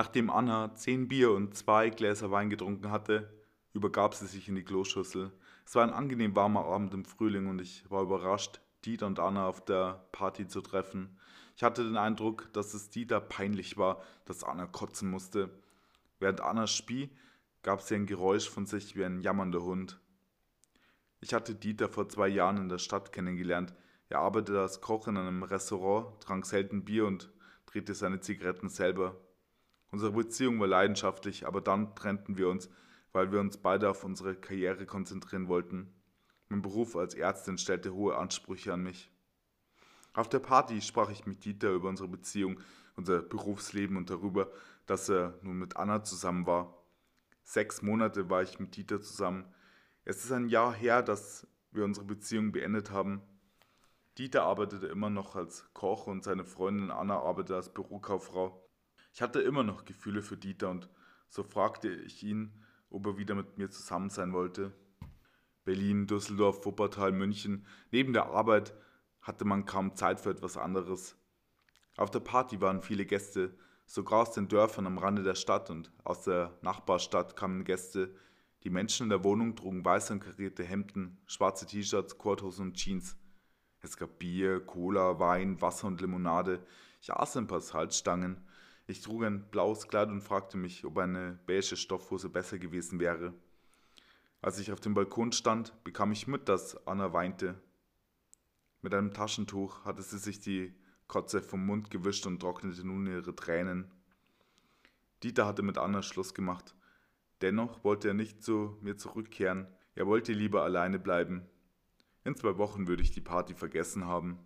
Nachdem Anna zehn Bier und zwei Gläser Wein getrunken hatte, übergab sie sich in die Kloschüssel. Es war ein angenehm warmer Abend im Frühling und ich war überrascht, Dieter und Anna auf der Party zu treffen. Ich hatte den Eindruck, dass es Dieter peinlich war, dass Anna kotzen musste. Während Anna spie, gab sie ein Geräusch von sich wie ein jammernder Hund. Ich hatte Dieter vor zwei Jahren in der Stadt kennengelernt. Er arbeitete als Koch in einem Restaurant, trank selten Bier und drehte seine Zigaretten selber. Unsere Beziehung war leidenschaftlich, aber dann trennten wir uns, weil wir uns beide auf unsere Karriere konzentrieren wollten. Mein Beruf als Ärztin stellte hohe Ansprüche an mich. Auf der Party sprach ich mit Dieter über unsere Beziehung, unser Berufsleben und darüber, dass er nun mit Anna zusammen war. Sechs Monate war ich mit Dieter zusammen. Es ist ein Jahr her, dass wir unsere Beziehung beendet haben. Dieter arbeitete immer noch als Koch und seine Freundin Anna arbeitete als Bürokauffrau. Ich hatte immer noch Gefühle für Dieter und so fragte ich ihn, ob er wieder mit mir zusammen sein wollte. Berlin, Düsseldorf, Wuppertal, München. Neben der Arbeit hatte man kaum Zeit für etwas anderes. Auf der Party waren viele Gäste, sogar aus den Dörfern am Rande der Stadt und aus der Nachbarstadt kamen Gäste. Die Menschen in der Wohnung trugen weiße und karierte Hemden, schwarze T-Shirts, Korthosen und Jeans. Es gab Bier, Cola, Wein, Wasser und Limonade. Ich aß ein paar Salzstangen. Ich trug ein blaues Kleid und fragte mich, ob eine beige Stoffhose besser gewesen wäre. Als ich auf dem Balkon stand, bekam ich mit, dass Anna weinte. Mit einem Taschentuch hatte sie sich die Kotze vom Mund gewischt und trocknete nun ihre Tränen. Dieter hatte mit Anna Schluss gemacht. Dennoch wollte er nicht zu mir zurückkehren. Er wollte lieber alleine bleiben. In zwei Wochen würde ich die Party vergessen haben.